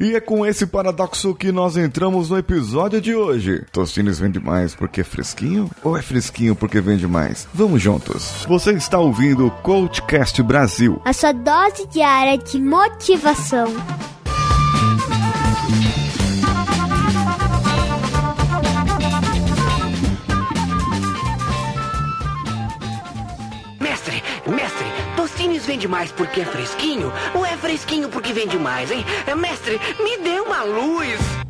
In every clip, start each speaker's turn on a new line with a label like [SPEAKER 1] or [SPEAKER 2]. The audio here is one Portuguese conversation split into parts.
[SPEAKER 1] E é com esse paradoxo que nós entramos no episódio de hoje. Tostines vende mais porque é fresquinho ou é fresquinho porque vende mais? Vamos juntos. Você está ouvindo o Coachcast Brasil.
[SPEAKER 2] A sua dose diária de motivação.
[SPEAKER 3] Vende mais porque é fresquinho ou é fresquinho porque vende mais, hein? É, Mestre, me dê uma luz.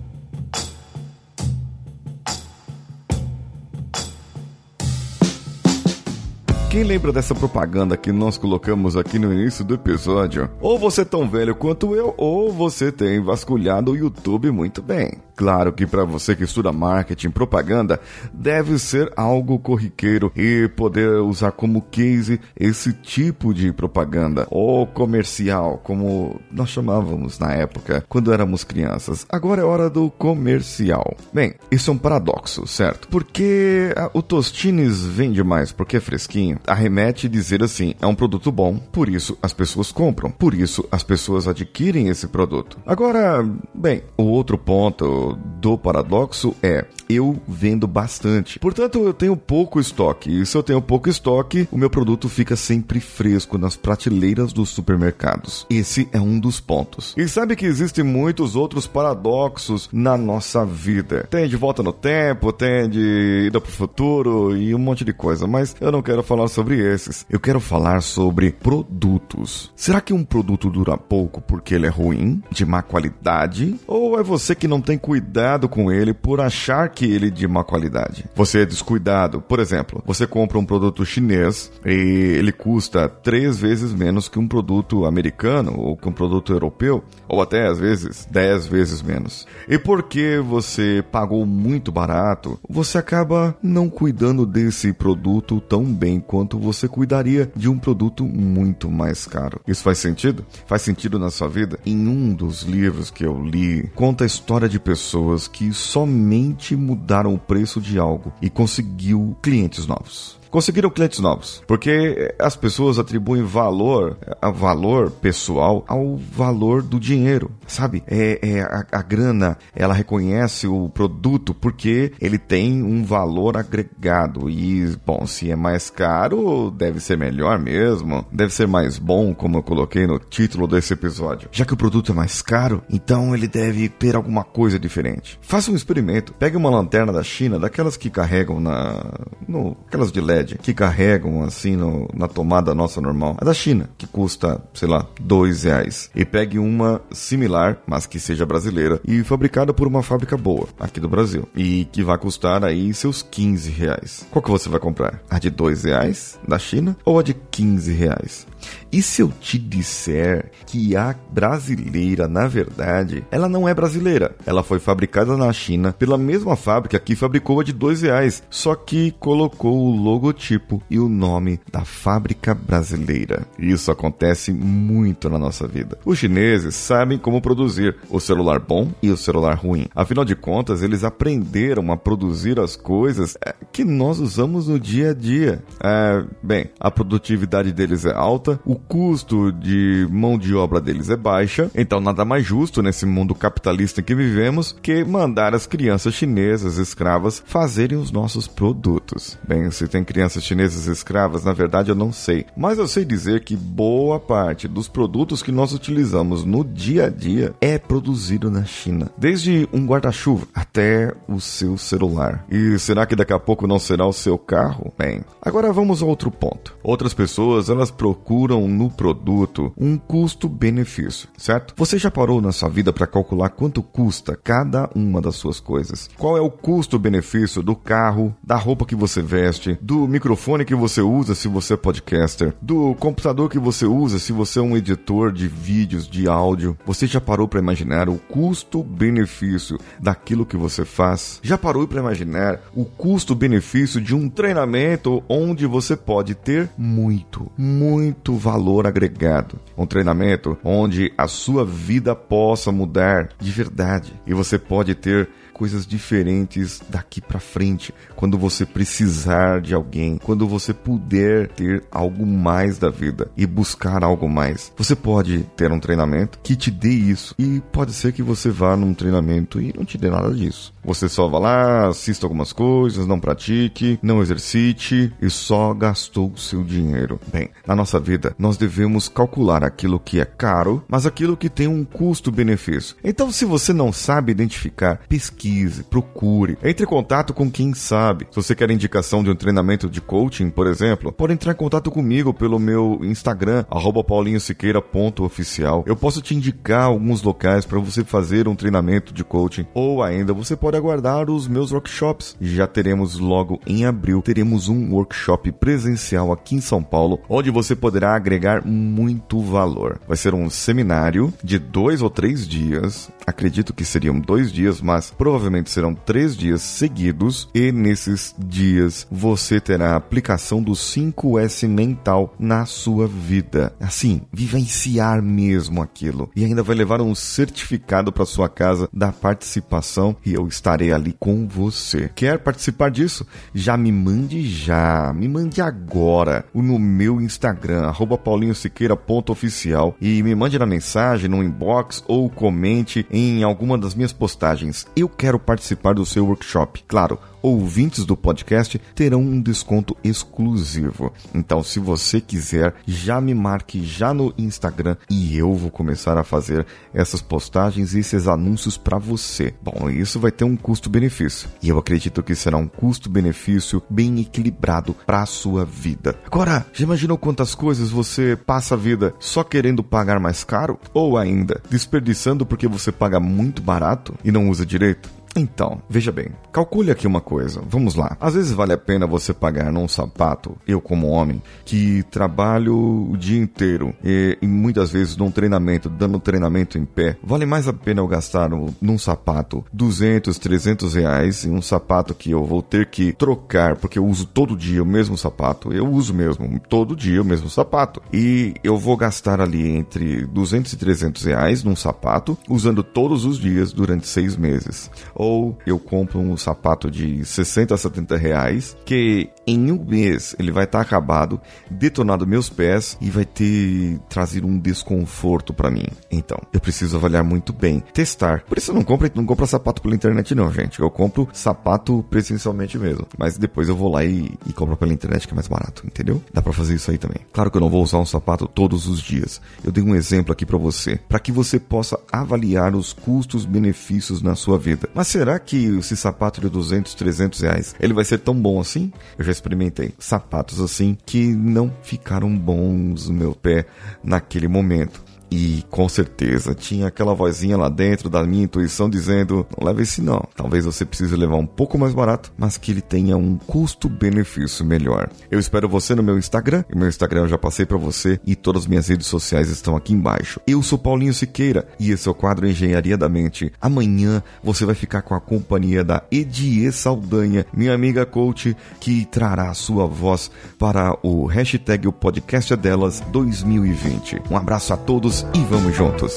[SPEAKER 1] Quem lembra dessa propaganda que nós colocamos aqui no início do episódio? Ou você é tão velho quanto eu, ou você tem vasculhado o YouTube muito bem. Claro que para você que estuda marketing, propaganda, deve ser algo corriqueiro e poder usar como case esse tipo de propaganda ou comercial, como nós chamávamos na época quando éramos crianças. Agora é hora do comercial. Bem, isso é um paradoxo, certo? Porque ah, o Tostines vende mais porque é fresquinho. Arremete dizer assim, é um produto bom, por isso as pessoas compram, por isso as pessoas adquirem esse produto. Agora, bem, o outro ponto do paradoxo é eu vendo bastante. Portanto, eu tenho pouco estoque. E se eu tenho pouco estoque, o meu produto fica sempre fresco nas prateleiras dos supermercados. Esse é um dos pontos. E sabe que existem muitos outros paradoxos na nossa vida. Tem de volta no tempo, tem de ida pro futuro e um monte de coisa, mas eu não quero falar sobre esses. Eu quero falar sobre produtos. Será que um produto dura pouco porque ele é ruim, de má qualidade, ou é você que não tem cuidado com ele por achar que ele é de má qualidade? Você é descuidado. Por exemplo, você compra um produto chinês e ele custa três vezes menos que um produto americano ou que um produto europeu, ou até às vezes dez vezes menos. E porque você pagou muito barato, você acaba não cuidando desse produto tão bem quanto você cuidaria de um produto muito mais caro. Isso faz sentido? Faz sentido na sua vida? Em um dos livros que eu li, conta a história de pessoas que somente mudaram o preço de algo e conseguiu clientes novos conseguiram clientes novos, porque as pessoas atribuem valor, valor pessoal ao valor do dinheiro, sabe? É, é a, a, grana, ela reconhece o produto porque ele tem um valor agregado e, bom, se é mais caro, deve ser melhor mesmo, deve ser mais bom, como eu coloquei no título desse episódio. Já que o produto é mais caro, então ele deve ter alguma coisa diferente. Faça um experimento, pegue uma lanterna da China, daquelas que carregam na, no, aquelas de LED LED que carregam assim no, na tomada nossa normal. A da China, que custa, sei lá, dois reais. E pegue uma similar, mas que seja brasileira e fabricada por uma fábrica boa aqui do Brasil. E que vai custar aí seus 15 reais. Qual que você vai comprar? A de dois reais da China ou a de 15 reais? E se eu te disser que a brasileira, na verdade, ela não é brasileira. Ela foi fabricada na China pela mesma fábrica que fabricou a de dois reais, só que colocou o logotipo e o nome da fábrica brasileira. Isso acontece muito na nossa vida. Os chineses sabem como produzir o celular bom e o celular ruim. Afinal de contas, eles aprenderam a produzir as coisas é, que nós usamos no dia a dia. É, bem, a produtividade deles é alta, o custo de mão de obra deles é baixa, então nada mais justo nesse mundo capitalista em que vivemos que mandar as crianças chinesas escravas fazerem os nossos produtos. Bem, se tem crianças chinesas escravas, na verdade eu não sei, mas eu sei dizer que boa parte dos produtos que nós utilizamos no dia a dia é produzido na China, desde um guarda-chuva até o seu celular. E será que daqui a pouco não será o seu carro? Bem, agora vamos a outro ponto. Outras pessoas, elas procuram no produto um custo-benefício, certo? Você já parou na sua vida para calcular quanto custa cada uma das suas coisas? Qual é o custo-benefício do carro, da roupa que você veste, do microfone que você usa se você é podcaster, do computador que você usa se você é um editor de vídeos, de áudio? Você já parou para imaginar o custo-benefício daquilo que você faz? Já parou para imaginar o custo-benefício de um treinamento onde você pode ter muito, muito valor agregado? Um treinamento onde a sua vida possa mudar de verdade e você pode ter coisas diferentes daqui para frente, quando você precisar de alguém, quando você puder ter algo mais da vida e buscar algo mais. Você pode ter um treinamento que te dê isso e pode ser que você vá num treinamento e não te dê nada disso. Você só vá lá, assista algumas coisas, não pratique, não exercite e só gastou seu dinheiro. Bem, na nossa vida, nós devemos calcular aquilo que é caro, mas aquilo que tem um custo-benefício. Então, se você não sabe identificar, pesquise, procure, entre em contato com quem sabe. Se você quer indicação de um treinamento de coaching, por exemplo, pode entrar em contato comigo pelo meu Instagram, paulinhosiqueira.oficial. Eu posso te indicar alguns locais para você fazer um treinamento de coaching, ou ainda você pode aguardar os meus workshops. Já teremos logo em abril, teremos um workshop presencial aqui em São Paulo, onde você poderá agregar muito valor. Vai ser um seminário de dois ou três dias, acredito que seriam dois dias, mas provavelmente serão três dias seguidos, e nesses dias você terá a aplicação do 5S mental na sua vida. Assim, vivenciar mesmo aquilo. E ainda vai levar um certificado para sua casa da participação e eu estarei ali com você. Quer participar disso? Já me mande já, me mande agora no meu Instagram, paulinhosiqueira.oficial e me mande na mensagem, no inbox ou comente em alguma das minhas postagens. Eu quero participar do seu workshop. Claro, ouvintes do podcast terão um desconto exclusivo. Então, se você quiser, já me marque já no Instagram e eu vou começar a fazer essas postagens e esses anúncios para você. Bom, isso vai ter um custo-benefício e eu acredito que será um custo-benefício bem equilibrado para a sua vida. Agora, já imaginou quantas coisas você passa a vida só querendo pagar mais caro ou ainda desperdiçando porque você paga muito barato e não usa direito? Então, veja bem, calcule aqui uma coisa. Vamos lá. Às vezes vale a pena você pagar num sapato, eu como homem, que trabalho o dia inteiro e, e muitas vezes num treinamento, dando treinamento em pé, vale mais a pena eu gastar num sapato 200, 300 reais em um sapato que eu vou ter que trocar porque eu uso todo dia o mesmo sapato. Eu uso mesmo todo dia o mesmo sapato. E eu vou gastar ali entre 200 e 300 reais num sapato, usando todos os dias durante seis meses. Ou eu compro um sapato de 60 a 70 reais, que em um mês ele vai estar tá acabado, detonado meus pés e vai ter trazido um desconforto para mim. Então, eu preciso avaliar muito bem, testar. Por isso eu não compro, não compro sapato pela internet não, gente. Eu compro sapato presencialmente mesmo. Mas depois eu vou lá e, e compro pela internet que é mais barato, entendeu? Dá para fazer isso aí também. Claro que eu não vou usar um sapato todos os dias. Eu dei um exemplo aqui para você, para que você possa avaliar os custos benefícios na sua vida. Mas será que esse sapato de 200, 300 reais, ele vai ser tão bom assim? Eu já experimentei sapatos assim que não ficaram bons no meu pé naquele momento. E com certeza tinha aquela vozinha lá dentro da minha intuição dizendo: não leve esse não. Talvez você precise levar um pouco mais barato, mas que ele tenha um custo-benefício melhor. Eu espero você no meu Instagram. E meu Instagram eu já passei para você e todas as minhas redes sociais estão aqui embaixo. Eu sou Paulinho Siqueira e esse é o quadro Engenharia da Mente. Amanhã você vai ficar com a companhia da Edie Saldanha, minha amiga coach, que trará a sua voz para o hashtag o podcast delas 2020. Um abraço a todos e vamos juntos.